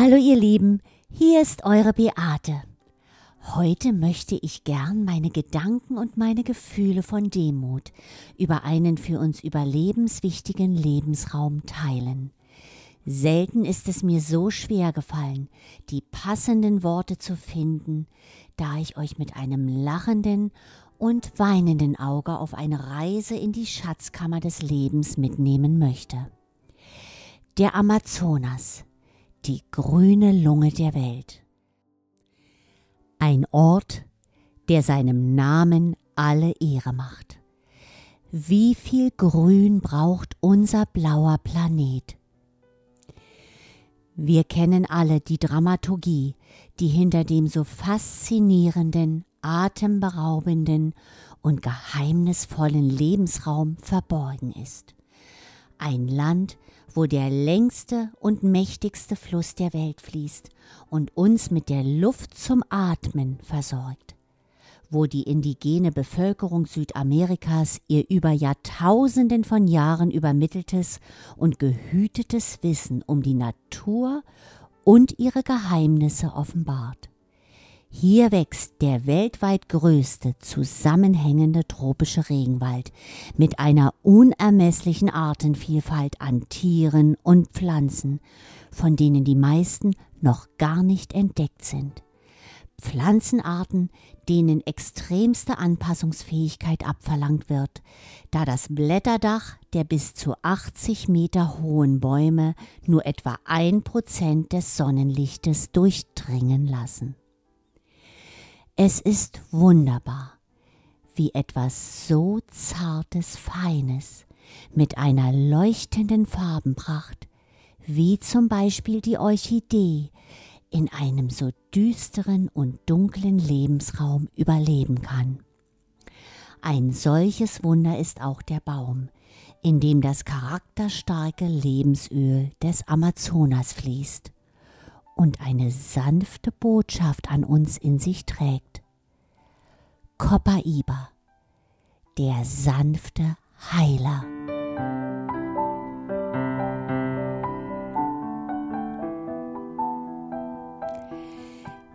Hallo ihr Lieben, hier ist eure Beate. Heute möchte ich gern meine Gedanken und meine Gefühle von Demut über einen für uns überlebenswichtigen Lebensraum teilen. Selten ist es mir so schwer gefallen, die passenden Worte zu finden, da ich euch mit einem lachenden und weinenden Auge auf eine Reise in die Schatzkammer des Lebens mitnehmen möchte. Der Amazonas, die grüne Lunge der Welt. Ein Ort, der seinem Namen alle Ehre macht. Wie viel Grün braucht unser blauer Planet? Wir kennen alle die Dramaturgie, die hinter dem so faszinierenden, atemberaubenden und geheimnisvollen Lebensraum verborgen ist. Ein Land, wo der längste und mächtigste Fluss der Welt fließt und uns mit der Luft zum Atmen versorgt, wo die indigene Bevölkerung Südamerikas ihr über Jahrtausenden von Jahren übermitteltes und gehütetes Wissen um die Natur und ihre Geheimnisse offenbart. Hier wächst der weltweit größte zusammenhängende tropische Regenwald mit einer unermesslichen Artenvielfalt an Tieren und Pflanzen, von denen die meisten noch gar nicht entdeckt sind. Pflanzenarten, denen extremste Anpassungsfähigkeit abverlangt wird, da das Blätterdach der bis zu 80 Meter hohen Bäume nur etwa ein Prozent des Sonnenlichtes durchdringen lassen. Es ist wunderbar, wie etwas so Zartes, Feines mit einer leuchtenden Farbenpracht, wie zum Beispiel die Orchidee, in einem so düsteren und dunklen Lebensraum überleben kann. Ein solches Wunder ist auch der Baum, in dem das charakterstarke Lebensöl des Amazonas fließt und eine sanfte Botschaft an uns in sich trägt. Copaiba, der sanfte Heiler.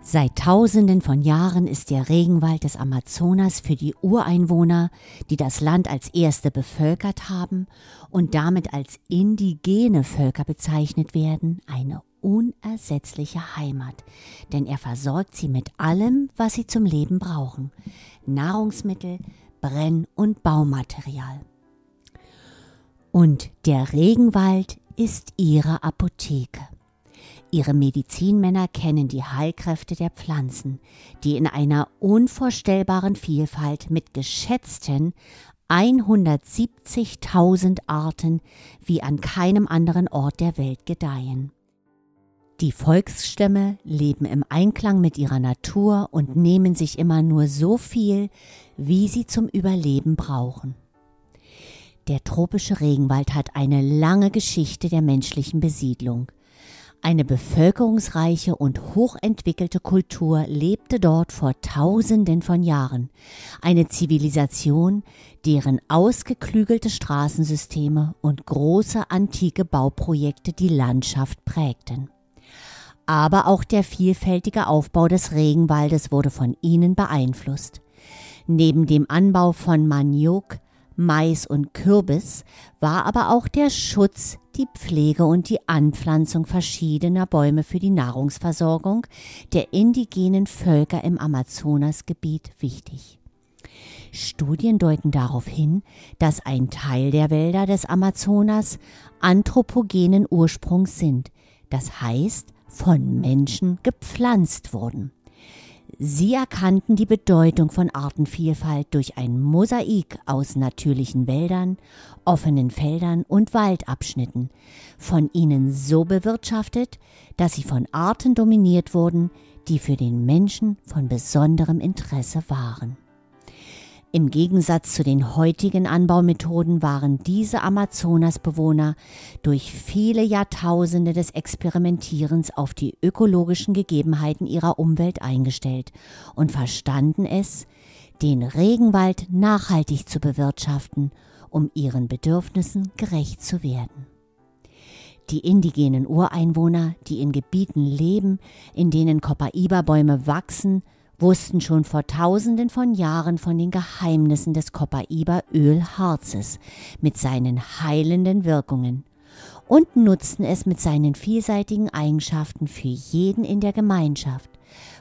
Seit Tausenden von Jahren ist der Regenwald des Amazonas für die Ureinwohner, die das Land als erste bevölkert haben und damit als indigene Völker bezeichnet werden, eine unersetzliche Heimat, denn er versorgt sie mit allem, was sie zum Leben brauchen. Nahrungsmittel, Brenn- und Baumaterial. Und der Regenwald ist ihre Apotheke. Ihre Medizinmänner kennen die Heilkräfte der Pflanzen, die in einer unvorstellbaren Vielfalt mit geschätzten 170.000 Arten wie an keinem anderen Ort der Welt gedeihen. Die Volksstämme leben im Einklang mit ihrer Natur und nehmen sich immer nur so viel, wie sie zum Überleben brauchen. Der tropische Regenwald hat eine lange Geschichte der menschlichen Besiedlung. Eine bevölkerungsreiche und hochentwickelte Kultur lebte dort vor Tausenden von Jahren. Eine Zivilisation, deren ausgeklügelte Straßensysteme und große antike Bauprojekte die Landschaft prägten aber auch der vielfältige Aufbau des Regenwaldes wurde von ihnen beeinflusst. Neben dem Anbau von Maniok, Mais und Kürbis war aber auch der Schutz, die Pflege und die Anpflanzung verschiedener Bäume für die Nahrungsversorgung der indigenen Völker im Amazonasgebiet wichtig. Studien deuten darauf hin, dass ein Teil der Wälder des Amazonas anthropogenen Ursprungs sind, das heißt von Menschen gepflanzt wurden. Sie erkannten die Bedeutung von Artenvielfalt durch ein Mosaik aus natürlichen Wäldern, offenen Feldern und Waldabschnitten, von ihnen so bewirtschaftet, dass sie von Arten dominiert wurden, die für den Menschen von besonderem Interesse waren. Im Gegensatz zu den heutigen Anbaumethoden waren diese Amazonasbewohner durch viele Jahrtausende des Experimentierens auf die ökologischen Gegebenheiten ihrer Umwelt eingestellt und verstanden es, den Regenwald nachhaltig zu bewirtschaften, um ihren Bedürfnissen gerecht zu werden. Die indigenen Ureinwohner, die in Gebieten leben, in denen Copaiba-Bäume wachsen, wussten schon vor tausenden von Jahren von den Geheimnissen des Copaiba-Ölharzes mit seinen heilenden Wirkungen und nutzten es mit seinen vielseitigen Eigenschaften für jeden in der Gemeinschaft,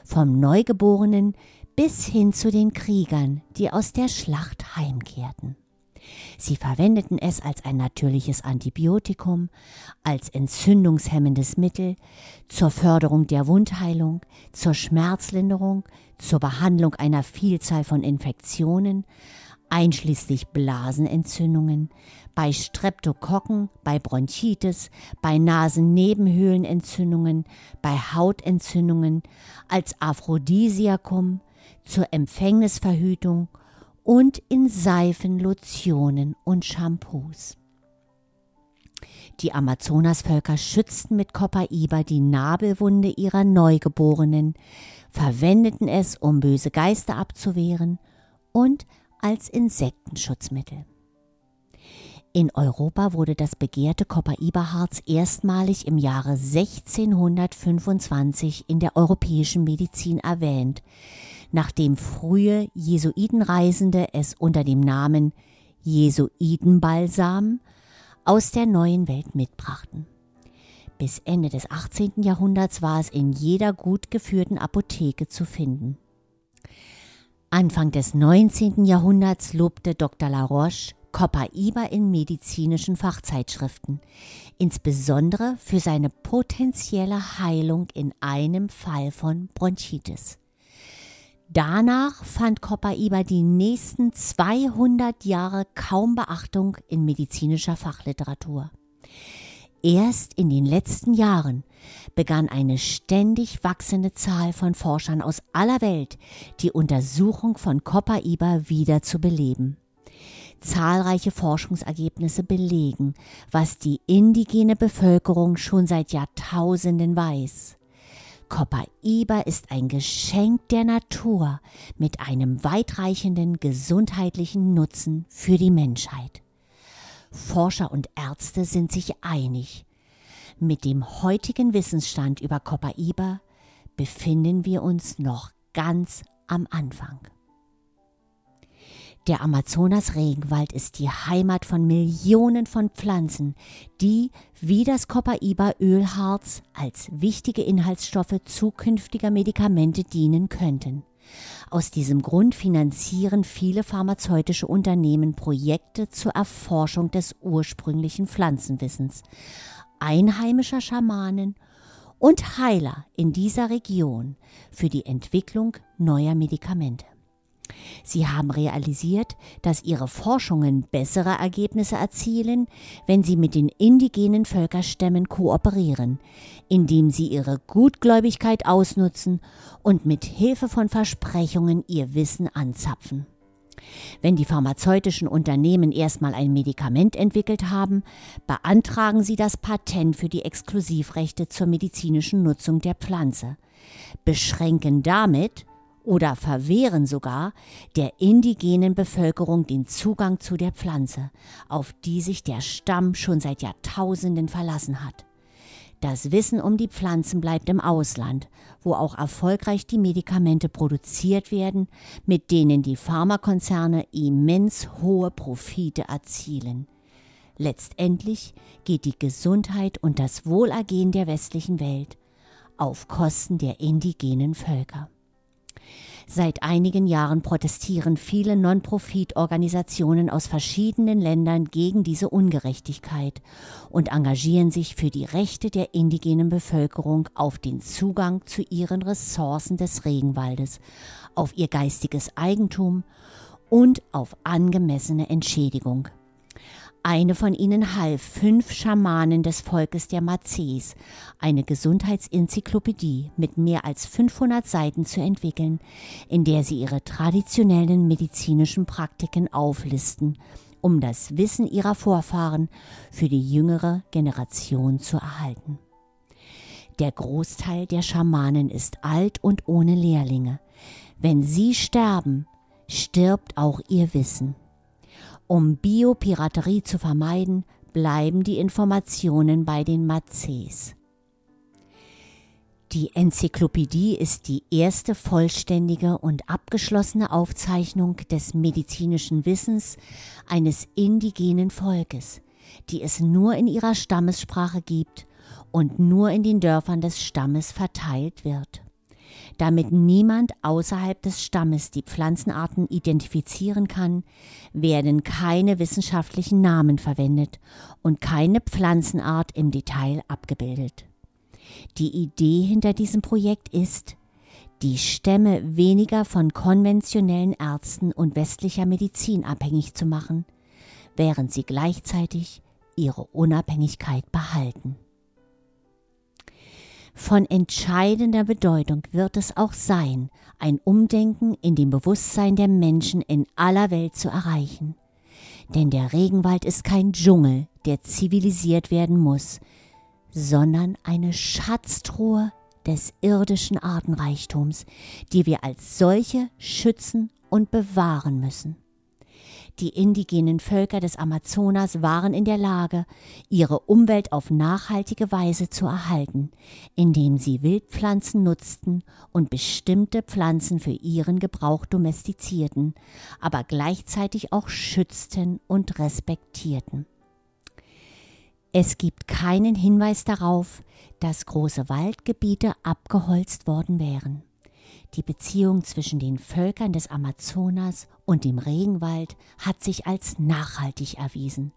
vom Neugeborenen bis hin zu den Kriegern, die aus der Schlacht heimkehrten. Sie verwendeten es als ein natürliches Antibiotikum, als entzündungshemmendes Mittel, zur Förderung der Wundheilung, zur Schmerzlinderung, zur Behandlung einer Vielzahl von Infektionen, einschließlich Blasenentzündungen, bei Streptokokken, bei Bronchitis, bei Nasennebenhöhlenentzündungen, bei Hautentzündungen, als Aphrodisiakum, zur Empfängnisverhütung und in Seifen, Lotionen und Shampoos. Die Amazonasvölker schützten mit Copaiba die Nabelwunde ihrer Neugeborenen, verwendeten es, um böse Geister abzuwehren und als Insektenschutzmittel. In Europa wurde das begehrte Copaiba-Harz erstmalig im Jahre 1625 in der europäischen Medizin erwähnt, nachdem frühe Jesuitenreisende es unter dem Namen Jesuitenbalsam aus der neuen Welt mitbrachten. Bis Ende des 18. Jahrhunderts war es in jeder gut geführten Apotheke zu finden. Anfang des 19. Jahrhunderts lobte Dr. Laroche Copaiba in medizinischen Fachzeitschriften, insbesondere für seine potenzielle Heilung in einem Fall von Bronchitis. Danach fand Copaiba die nächsten 200 Jahre kaum Beachtung in medizinischer Fachliteratur. Erst in den letzten Jahren begann eine ständig wachsende Zahl von Forschern aus aller Welt die Untersuchung von Copaiba wieder zu beleben. Zahlreiche Forschungsergebnisse belegen, was die indigene Bevölkerung schon seit Jahrtausenden weiß. Copaiba ist ein Geschenk der Natur mit einem weitreichenden gesundheitlichen Nutzen für die Menschheit. Forscher und Ärzte sind sich einig. Mit dem heutigen Wissensstand über Copaiba befinden wir uns noch ganz am Anfang. Der Amazonas-Regenwald ist die Heimat von Millionen von Pflanzen, die, wie das Copaiba-Ölharz, als wichtige Inhaltsstoffe zukünftiger Medikamente dienen könnten. Aus diesem Grund finanzieren viele pharmazeutische Unternehmen Projekte zur Erforschung des ursprünglichen Pflanzenwissens, einheimischer Schamanen und Heiler in dieser Region für die Entwicklung neuer Medikamente. Sie haben realisiert, dass ihre Forschungen bessere Ergebnisse erzielen, wenn sie mit den indigenen Völkerstämmen kooperieren, indem sie ihre Gutgläubigkeit ausnutzen und mit Hilfe von Versprechungen ihr Wissen anzapfen. Wenn die pharmazeutischen Unternehmen erstmal ein Medikament entwickelt haben, beantragen sie das Patent für die Exklusivrechte zur medizinischen Nutzung der Pflanze, beschränken damit oder verwehren sogar der indigenen Bevölkerung den Zugang zu der Pflanze, auf die sich der Stamm schon seit Jahrtausenden verlassen hat. Das Wissen um die Pflanzen bleibt im Ausland, wo auch erfolgreich die Medikamente produziert werden, mit denen die Pharmakonzerne immens hohe Profite erzielen. Letztendlich geht die Gesundheit und das Wohlergehen der westlichen Welt auf Kosten der indigenen Völker. Seit einigen Jahren protestieren viele Non-Profit-Organisationen aus verschiedenen Ländern gegen diese Ungerechtigkeit und engagieren sich für die Rechte der indigenen Bevölkerung auf den Zugang zu ihren Ressourcen des Regenwaldes, auf ihr geistiges Eigentum und auf angemessene Entschädigung. Eine von ihnen half fünf Schamanen des Volkes der Mazes, eine Gesundheitsenzyklopädie mit mehr als 500 Seiten zu entwickeln, in der sie ihre traditionellen medizinischen Praktiken auflisten, um das Wissen ihrer Vorfahren für die jüngere Generation zu erhalten. Der Großteil der Schamanen ist alt und ohne Lehrlinge. Wenn sie sterben, stirbt auch ihr Wissen. Um Biopiraterie zu vermeiden, bleiben die Informationen bei den Mazes. Die Enzyklopädie ist die erste vollständige und abgeschlossene Aufzeichnung des medizinischen Wissens eines indigenen Volkes, die es nur in ihrer Stammessprache gibt und nur in den Dörfern des Stammes verteilt wird. Damit niemand außerhalb des Stammes die Pflanzenarten identifizieren kann, werden keine wissenschaftlichen Namen verwendet und keine Pflanzenart im Detail abgebildet. Die Idee hinter diesem Projekt ist, die Stämme weniger von konventionellen Ärzten und westlicher Medizin abhängig zu machen, während sie gleichzeitig ihre Unabhängigkeit behalten. Von entscheidender Bedeutung wird es auch sein, ein Umdenken in dem Bewusstsein der Menschen in aller Welt zu erreichen. Denn der Regenwald ist kein Dschungel, der zivilisiert werden muss, sondern eine Schatztruhe des irdischen Artenreichtums, die wir als solche schützen und bewahren müssen. Die indigenen Völker des Amazonas waren in der Lage, ihre Umwelt auf nachhaltige Weise zu erhalten, indem sie Wildpflanzen nutzten und bestimmte Pflanzen für ihren Gebrauch domestizierten, aber gleichzeitig auch schützten und respektierten. Es gibt keinen Hinweis darauf, dass große Waldgebiete abgeholzt worden wären. Die Beziehung zwischen den Völkern des Amazonas und dem Regenwald hat sich als nachhaltig erwiesen.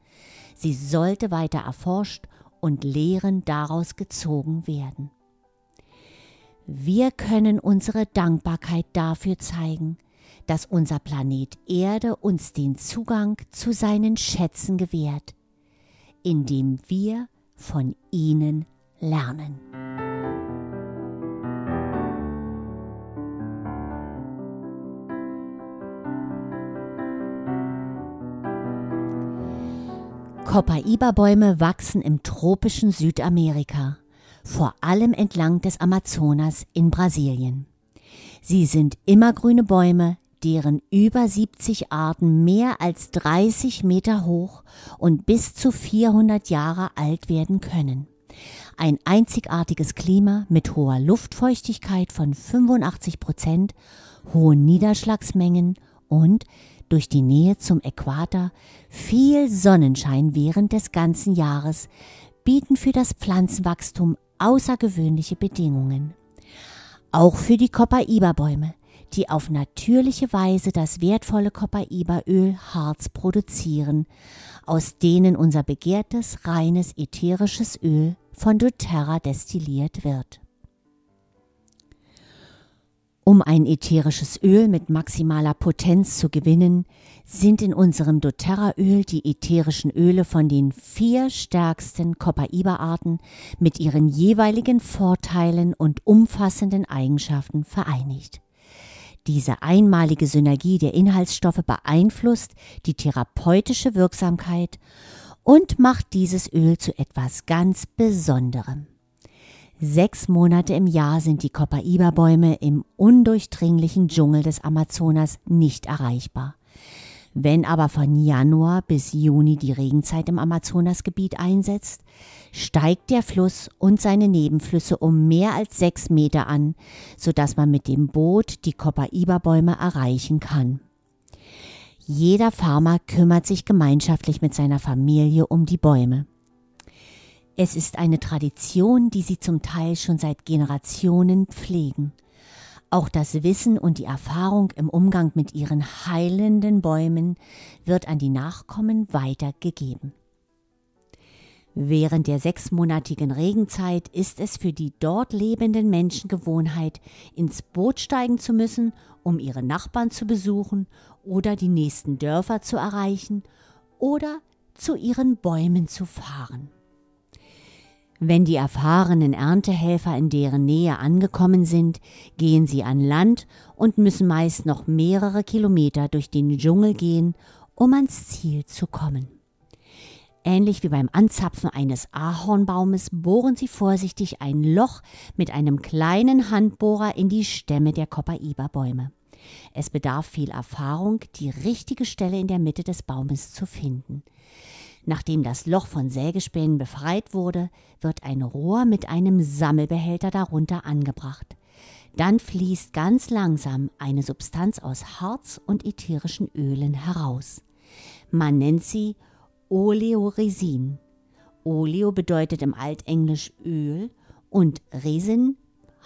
Sie sollte weiter erforscht und Lehren daraus gezogen werden. Wir können unsere Dankbarkeit dafür zeigen, dass unser Planet Erde uns den Zugang zu seinen Schätzen gewährt, indem wir von ihnen lernen. Copaiba-Bäume wachsen im tropischen Südamerika, vor allem entlang des Amazonas in Brasilien. Sie sind immergrüne Bäume, deren über 70 Arten mehr als 30 Meter hoch und bis zu 400 Jahre alt werden können. Ein einzigartiges Klima mit hoher Luftfeuchtigkeit von 85 Prozent, hohen Niederschlagsmengen und durch die Nähe zum Äquator viel Sonnenschein während des ganzen Jahres bieten für das Pflanzenwachstum außergewöhnliche Bedingungen. Auch für die Copaiba-Bäume, die auf natürliche Weise das wertvolle Copaiba-Öl Harz produzieren, aus denen unser begehrtes, reines ätherisches Öl von doTERRA destilliert wird. Um ein ätherisches Öl mit maximaler Potenz zu gewinnen, sind in unserem doTERRA-Öl die ätherischen Öle von den vier stärksten Copaiba-Arten mit ihren jeweiligen Vorteilen und umfassenden Eigenschaften vereinigt. Diese einmalige Synergie der Inhaltsstoffe beeinflusst die therapeutische Wirksamkeit und macht dieses Öl zu etwas ganz Besonderem. Sechs Monate im Jahr sind die Copaiba-Bäume im undurchdringlichen Dschungel des Amazonas nicht erreichbar. Wenn aber von Januar bis Juni die Regenzeit im Amazonasgebiet einsetzt, steigt der Fluss und seine Nebenflüsse um mehr als sechs Meter an, sodass man mit dem Boot die Copaiba-Bäume erreichen kann. Jeder Farmer kümmert sich gemeinschaftlich mit seiner Familie um die Bäume. Es ist eine Tradition, die sie zum Teil schon seit Generationen pflegen. Auch das Wissen und die Erfahrung im Umgang mit ihren heilenden Bäumen wird an die Nachkommen weitergegeben. Während der sechsmonatigen Regenzeit ist es für die dort lebenden Menschen Gewohnheit, ins Boot steigen zu müssen, um ihre Nachbarn zu besuchen oder die nächsten Dörfer zu erreichen oder zu ihren Bäumen zu fahren. Wenn die erfahrenen Erntehelfer in deren Nähe angekommen sind, gehen sie an Land und müssen meist noch mehrere Kilometer durch den Dschungel gehen, um ans Ziel zu kommen. Ähnlich wie beim Anzapfen eines Ahornbaumes bohren sie vorsichtig ein Loch mit einem kleinen Handbohrer in die Stämme der Copaiba-Bäume. Es bedarf viel Erfahrung, die richtige Stelle in der Mitte des Baumes zu finden. Nachdem das Loch von Sägespänen befreit wurde, wird ein Rohr mit einem Sammelbehälter darunter angebracht. Dann fließt ganz langsam eine Substanz aus Harz und ätherischen Ölen heraus. Man nennt sie Oleoresin. Oleo bedeutet im Altenglisch Öl und Resin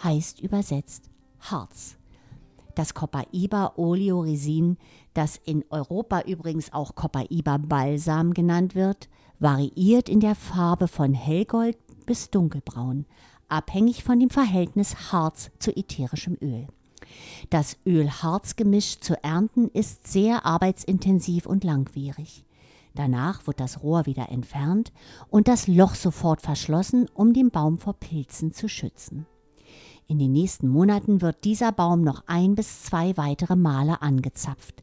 heißt übersetzt Harz. Das Copaiba Oleoresin, das in Europa übrigens auch Copaiba Balsam genannt wird, variiert in der Farbe von hellgold bis dunkelbraun, abhängig von dem Verhältnis Harz zu ätherischem Öl. Das Öl-Harz-Gemisch zu ernten ist sehr arbeitsintensiv und langwierig. Danach wird das Rohr wieder entfernt und das Loch sofort verschlossen, um den Baum vor Pilzen zu schützen. In den nächsten Monaten wird dieser Baum noch ein bis zwei weitere Male angezapft.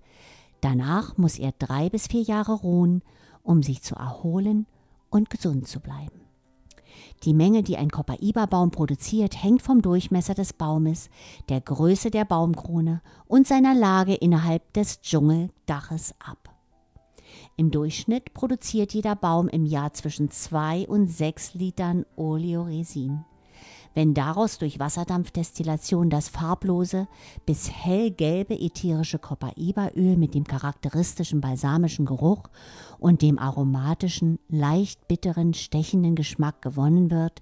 Danach muss er drei bis vier Jahre ruhen, um sich zu erholen und gesund zu bleiben. Die Menge, die ein Copaiba-Baum produziert, hängt vom Durchmesser des Baumes, der Größe der Baumkrone und seiner Lage innerhalb des Dschungeldaches ab. Im Durchschnitt produziert jeder Baum im Jahr zwischen 2 und 6 Litern Oleoresin. Wenn daraus durch Wasserdampfdestillation das farblose bis hellgelbe ätherische Copaiba-Öl mit dem charakteristischen balsamischen Geruch und dem aromatischen, leicht bitteren, stechenden Geschmack gewonnen wird,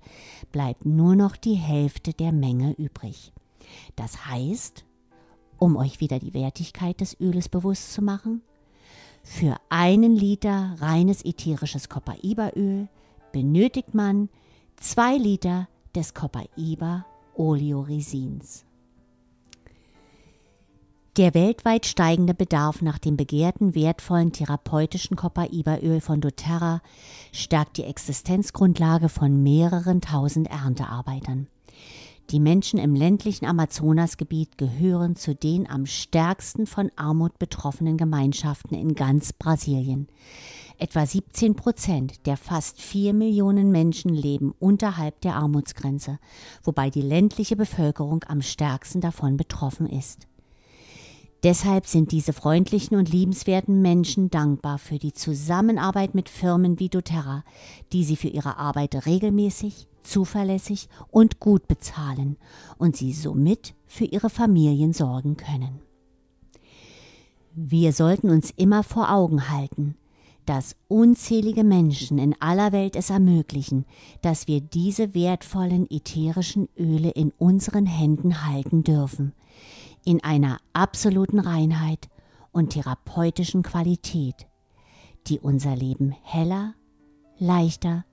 bleibt nur noch die Hälfte der Menge übrig. Das heißt, um euch wieder die Wertigkeit des Öles bewusst zu machen, für einen Liter reines ätherisches Copaiba-Öl benötigt man zwei Liter des Copaiba Oleoresins. Der weltweit steigende Bedarf nach dem begehrten, wertvollen therapeutischen Copaiba-Öl von doTERRA stärkt die Existenzgrundlage von mehreren tausend Erntearbeitern. Die Menschen im ländlichen Amazonasgebiet gehören zu den am stärksten von Armut betroffenen Gemeinschaften in ganz Brasilien. Etwa 17 Prozent der fast vier Millionen Menschen leben unterhalb der Armutsgrenze, wobei die ländliche Bevölkerung am stärksten davon betroffen ist. Deshalb sind diese freundlichen und liebenswerten Menschen dankbar für die Zusammenarbeit mit Firmen wie doTERRA, die sie für ihre Arbeit regelmäßig, zuverlässig und gut bezahlen und sie somit für ihre Familien sorgen können. Wir sollten uns immer vor Augen halten, dass unzählige Menschen in aller Welt es ermöglichen, dass wir diese wertvollen ätherischen Öle in unseren Händen halten dürfen, in einer absoluten Reinheit und therapeutischen Qualität, die unser Leben heller, leichter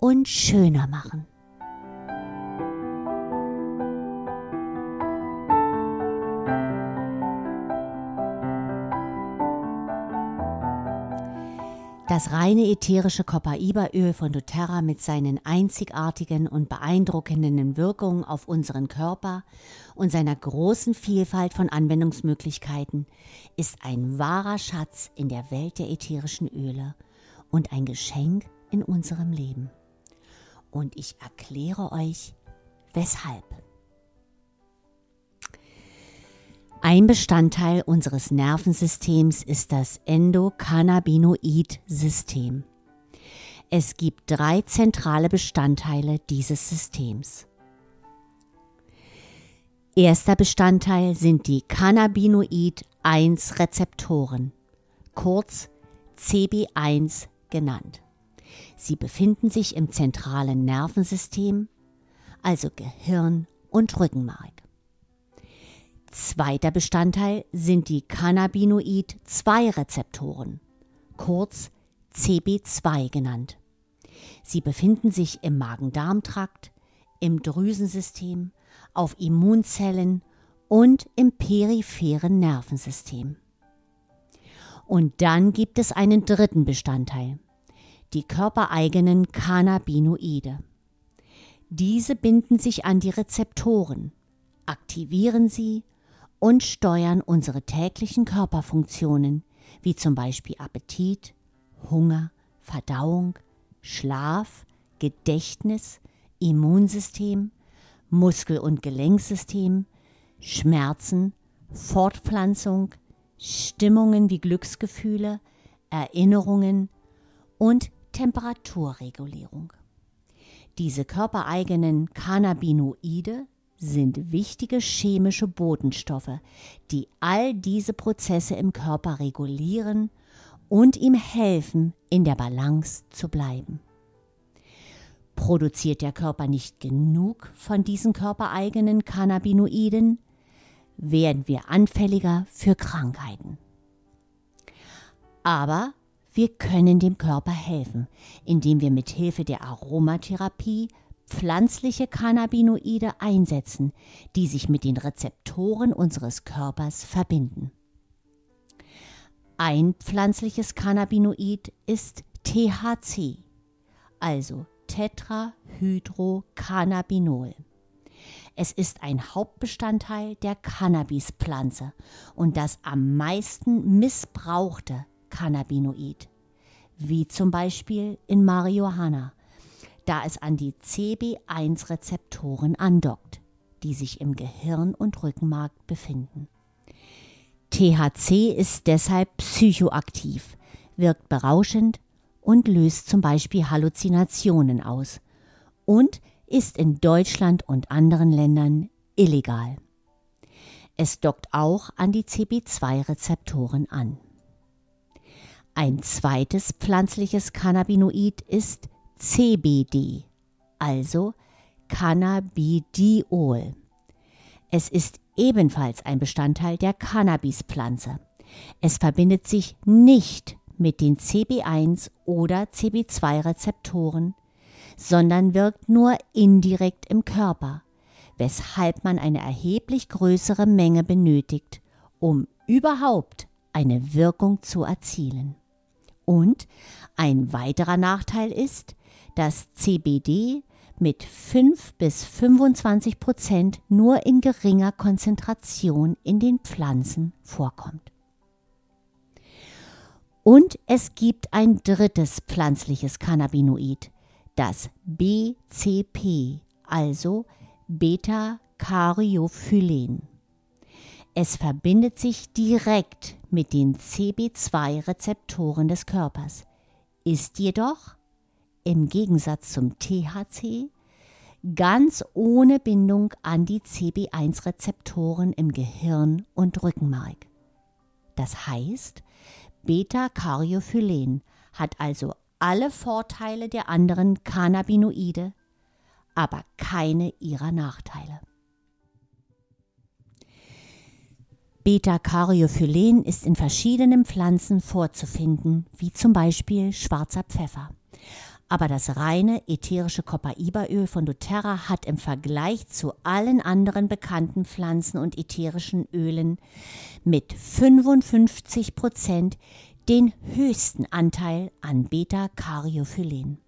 und schöner machen. Das reine ätherische Copaiba-Öl von doTERRA mit seinen einzigartigen und beeindruckenden Wirkungen auf unseren Körper und seiner großen Vielfalt von Anwendungsmöglichkeiten ist ein wahrer Schatz in der Welt der ätherischen Öle und ein Geschenk in unserem Leben. Und ich erkläre euch, weshalb. Ein Bestandteil unseres Nervensystems ist das Endokannabinoid-System. Es gibt drei zentrale Bestandteile dieses Systems. Erster Bestandteil sind die Cannabinoid-1-Rezeptoren, kurz CB1 genannt. Sie befinden sich im zentralen Nervensystem, also Gehirn und Rückenmark. Zweiter Bestandteil sind die Cannabinoid-2-Rezeptoren, kurz CB2 genannt. Sie befinden sich im Magen-Darm-Trakt, im Drüsensystem, auf Immunzellen und im peripheren Nervensystem. Und dann gibt es einen dritten Bestandteil, die körpereigenen Cannabinoide. Diese binden sich an die Rezeptoren, aktivieren sie und steuern unsere täglichen Körperfunktionen, wie zum Beispiel Appetit, Hunger, Verdauung, Schlaf, Gedächtnis, Immunsystem, Muskel- und Gelenksystem, Schmerzen, Fortpflanzung, Stimmungen wie Glücksgefühle, Erinnerungen und Temperaturregulierung. Diese körpereigenen Cannabinoide sind wichtige chemische Botenstoffe, die all diese Prozesse im Körper regulieren und ihm helfen, in der Balance zu bleiben. Produziert der Körper nicht genug von diesen körpereigenen Cannabinoiden, werden wir anfälliger für Krankheiten. Aber wir können dem Körper helfen, indem wir mit Hilfe der Aromatherapie pflanzliche Cannabinoide einsetzen, die sich mit den Rezeptoren unseres Körpers verbinden. Ein pflanzliches Cannabinoid ist THC, also Tetrahydrocannabinol. Es ist ein Hauptbestandteil der Cannabispflanze und das am meisten missbrauchte Cannabinoid, wie zum Beispiel in Marihuana, da es an die CB1-Rezeptoren andockt, die sich im Gehirn und Rückenmark befinden. THC ist deshalb psychoaktiv, wirkt berauschend und löst zum Beispiel Halluzinationen aus und ist in Deutschland und anderen Ländern illegal. Es dockt auch an die CB2-Rezeptoren an. Ein zweites pflanzliches Cannabinoid ist CBD, also Cannabidiol. Es ist ebenfalls ein Bestandteil der Cannabispflanze. Es verbindet sich nicht mit den CB1 oder CB2 Rezeptoren, sondern wirkt nur indirekt im Körper, weshalb man eine erheblich größere Menge benötigt, um überhaupt eine Wirkung zu erzielen. Und ein weiterer Nachteil ist, dass CBD mit 5 bis 25 Prozent nur in geringer Konzentration in den Pflanzen vorkommt. Und es gibt ein drittes pflanzliches Cannabinoid, das BCP, also Beta-Caryophylen. Es verbindet sich direkt mit den CB2-Rezeptoren des Körpers, ist jedoch, im Gegensatz zum THC, ganz ohne Bindung an die CB1-Rezeptoren im Gehirn und Rückenmark. Das heißt, Beta-Caryophylen hat also alle Vorteile der anderen Cannabinoide, aber keine ihrer Nachteile. Beta-Caryophylen ist in verschiedenen Pflanzen vorzufinden, wie zum Beispiel schwarzer Pfeffer. Aber das reine ätherische Copaiba-Öl von doTERRA hat im Vergleich zu allen anderen bekannten Pflanzen und ätherischen Ölen mit 55 Prozent den höchsten Anteil an Beta-Caryophylen.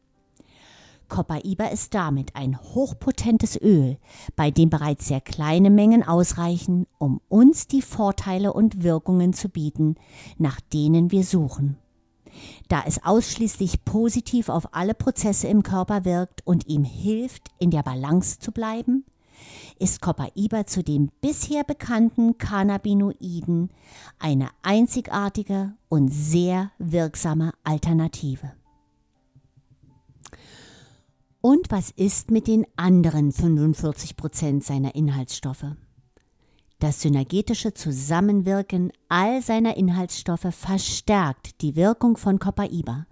Copaiba ist damit ein hochpotentes Öl, bei dem bereits sehr kleine Mengen ausreichen, um uns die Vorteile und Wirkungen zu bieten, nach denen wir suchen. Da es ausschließlich positiv auf alle Prozesse im Körper wirkt und ihm hilft, in der Balance zu bleiben, ist Copaiba zu den bisher bekannten Cannabinoiden eine einzigartige und sehr wirksame Alternative. Und was ist mit den anderen 45 Prozent seiner Inhaltsstoffe? Das synergetische Zusammenwirken all seiner Inhaltsstoffe verstärkt die Wirkung von Copaiba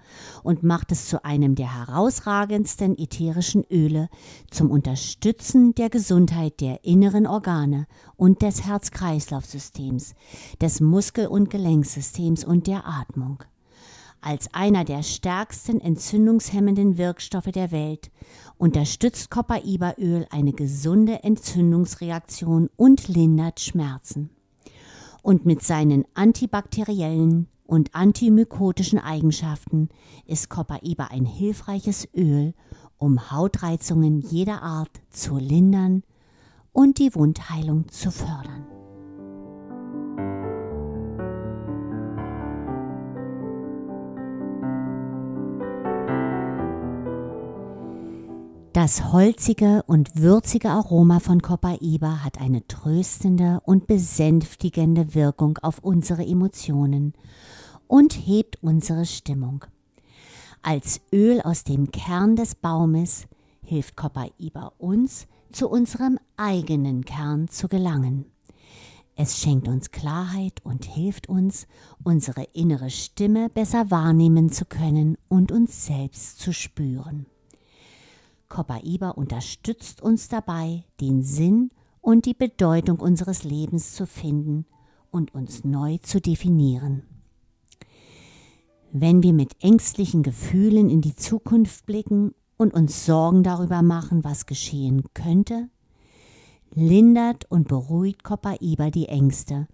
und macht es zu einem der herausragendsten ätherischen Öle zum Unterstützen der Gesundheit der inneren Organe und des Herz-Kreislauf-Systems, des Muskel- und Gelenksystems und der Atmung. Als einer der stärksten entzündungshemmenden Wirkstoffe der Welt unterstützt Copaiba-Öl eine gesunde Entzündungsreaktion und lindert Schmerzen. Und mit seinen antibakteriellen und antimykotischen Eigenschaften ist Copaiba ein hilfreiches Öl, um Hautreizungen jeder Art zu lindern und die Wundheilung zu fördern. Das holzige und würzige Aroma von Copaiba hat eine tröstende und besänftigende Wirkung auf unsere Emotionen und hebt unsere Stimmung. Als Öl aus dem Kern des Baumes hilft Copaiba uns, zu unserem eigenen Kern zu gelangen. Es schenkt uns Klarheit und hilft uns, unsere innere Stimme besser wahrnehmen zu können und uns selbst zu spüren. Copaiba unterstützt uns dabei, den Sinn und die Bedeutung unseres Lebens zu finden und uns neu zu definieren. Wenn wir mit ängstlichen Gefühlen in die Zukunft blicken und uns Sorgen darüber machen, was geschehen könnte, lindert und beruhigt Copaiba die Ängste,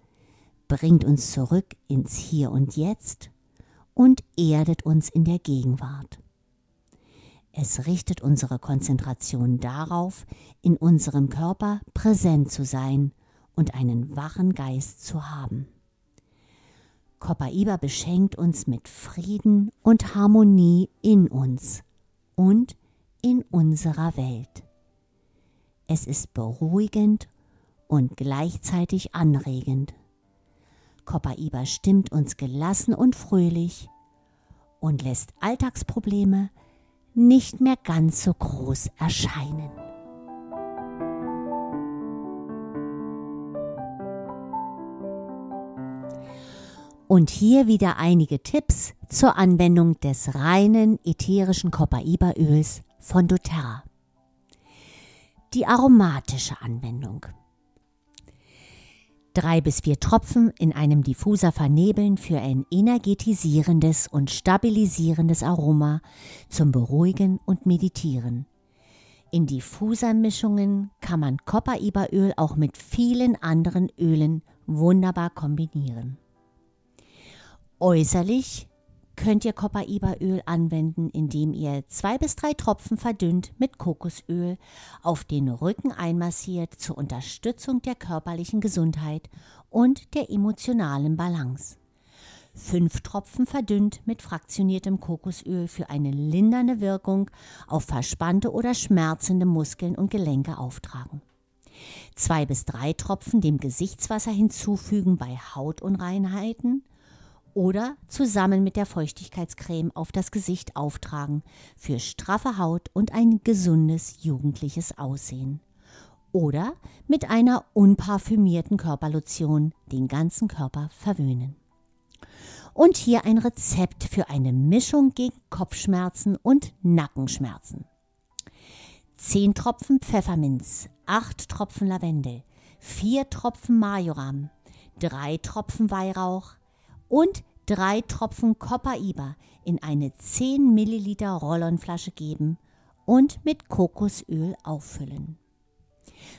bringt uns zurück ins Hier und Jetzt und erdet uns in der Gegenwart. Es richtet unsere Konzentration darauf, in unserem Körper präsent zu sein und einen wachen Geist zu haben. Copaiba beschenkt uns mit Frieden und Harmonie in uns und in unserer Welt. Es ist beruhigend und gleichzeitig anregend. Copaiba stimmt uns gelassen und fröhlich und lässt Alltagsprobleme nicht mehr ganz so groß erscheinen. Und hier wieder einige Tipps zur Anwendung des reinen ätherischen Copaiba-Öls von doTERRA. Die aromatische Anwendung. Drei bis vier Tropfen in einem Diffuser vernebeln für ein energetisierendes und stabilisierendes Aroma zum Beruhigen und Meditieren. In Diffusermischungen kann man Copaiba-Öl auch mit vielen anderen Ölen wunderbar kombinieren. Äußerlich könnt ihr Copaiba-Öl anwenden, indem ihr zwei bis drei Tropfen verdünnt mit Kokosöl auf den Rücken einmassiert zur Unterstützung der körperlichen Gesundheit und der emotionalen Balance. Fünf Tropfen verdünnt mit fraktioniertem Kokosöl für eine lindernde Wirkung auf verspannte oder schmerzende Muskeln und Gelenke auftragen. Zwei bis drei Tropfen dem Gesichtswasser hinzufügen bei Hautunreinheiten oder zusammen mit der Feuchtigkeitscreme auf das Gesicht auftragen für straffe Haut und ein gesundes jugendliches Aussehen. Oder mit einer unparfümierten Körperlotion den ganzen Körper verwöhnen. Und hier ein Rezept für eine Mischung gegen Kopfschmerzen und Nackenschmerzen. 10 Tropfen Pfefferminz, 8 Tropfen Lavendel, 4 Tropfen Majoram, 3 Tropfen Weihrauch, und drei Tropfen Copaiba in eine 10 Milliliter Rollonflasche geben und mit Kokosöl auffüllen.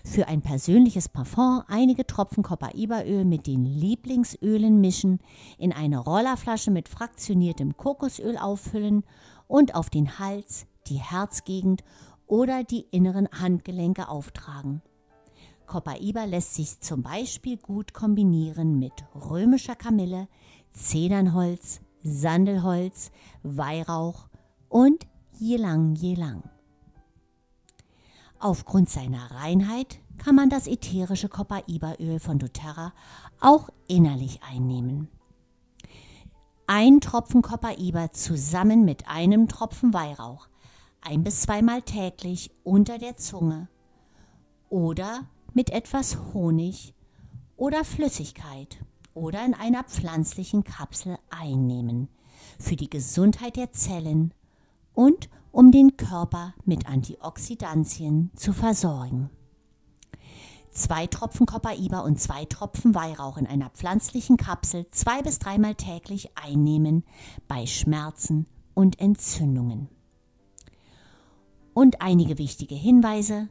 Für ein persönliches Parfum einige Tropfen Copaiba-Öl mit den Lieblingsölen mischen, in eine Rollerflasche mit fraktioniertem Kokosöl auffüllen und auf den Hals, die Herzgegend oder die inneren Handgelenke auftragen. Copaiba lässt sich zum Beispiel gut kombinieren mit römischer Kamille, Zedernholz, Sandelholz, Weihrauch und Jelang Jelang. Aufgrund seiner Reinheit kann man das ätherische Copaiba-Öl von doTERRA auch innerlich einnehmen. Ein Tropfen Copaiba zusammen mit einem Tropfen Weihrauch, ein bis zweimal täglich unter der Zunge oder mit etwas Honig oder Flüssigkeit oder in einer pflanzlichen Kapsel einnehmen, für die Gesundheit der Zellen und um den Körper mit Antioxidantien zu versorgen. Zwei Tropfen Copaiba und zwei Tropfen Weihrauch in einer pflanzlichen Kapsel zwei bis dreimal täglich einnehmen bei Schmerzen und Entzündungen. Und einige wichtige Hinweise.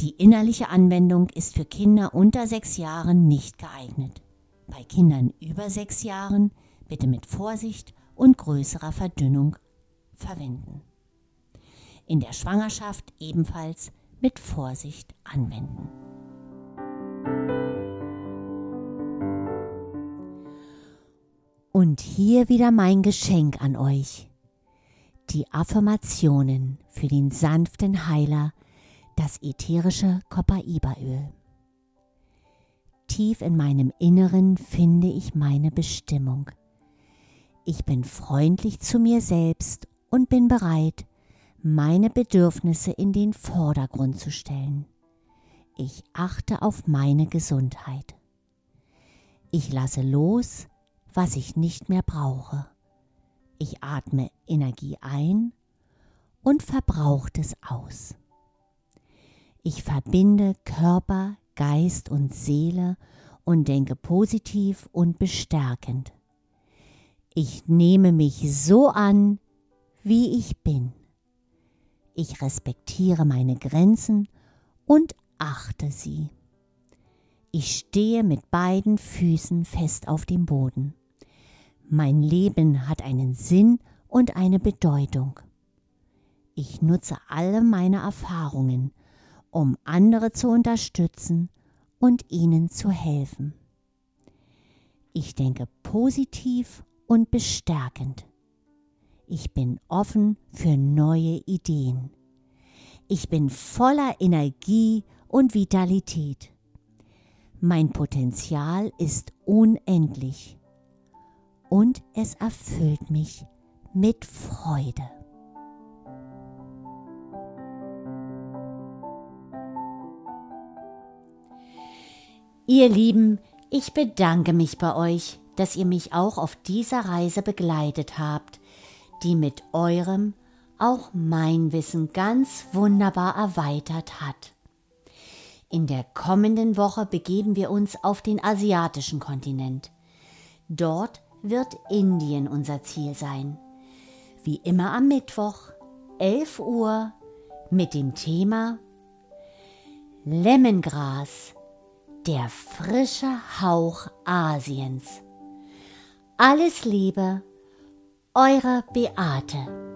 Die innerliche Anwendung ist für Kinder unter sechs Jahren nicht geeignet. Bei Kindern über sechs Jahren bitte mit Vorsicht und größerer Verdünnung verwenden. In der Schwangerschaft ebenfalls mit Vorsicht anwenden. Und hier wieder mein Geschenk an euch. Die Affirmationen für den sanften Heiler, das ätherische Copaiba-Öl. Tief in meinem Inneren finde ich meine Bestimmung. Ich bin freundlich zu mir selbst und bin bereit, meine Bedürfnisse in den Vordergrund zu stellen. Ich achte auf meine Gesundheit. Ich lasse los, was ich nicht mehr brauche. Ich atme Energie ein und verbraucht es aus. Ich verbinde Körper, Geist und Seele und denke positiv und bestärkend. Ich nehme mich so an, wie ich bin. Ich respektiere meine Grenzen und achte sie. Ich stehe mit beiden Füßen fest auf dem Boden. Mein Leben hat einen Sinn und eine Bedeutung. Ich nutze alle meine Erfahrungen, um andere zu unterstützen und ihnen zu helfen. Ich denke positiv und bestärkend. Ich bin offen für neue Ideen. Ich bin voller Energie und Vitalität. Mein Potenzial ist unendlich und es erfüllt mich mit Freude. Ihr Lieben, ich bedanke mich bei euch, dass ihr mich auch auf dieser Reise begleitet habt, die mit eurem auch mein Wissen ganz wunderbar erweitert hat. In der kommenden Woche begeben wir uns auf den asiatischen Kontinent. Dort wird Indien unser Ziel sein. Wie immer am Mittwoch, 11 Uhr, mit dem Thema Lemmengras, der frische Hauch Asiens. Alles Liebe, eure Beate.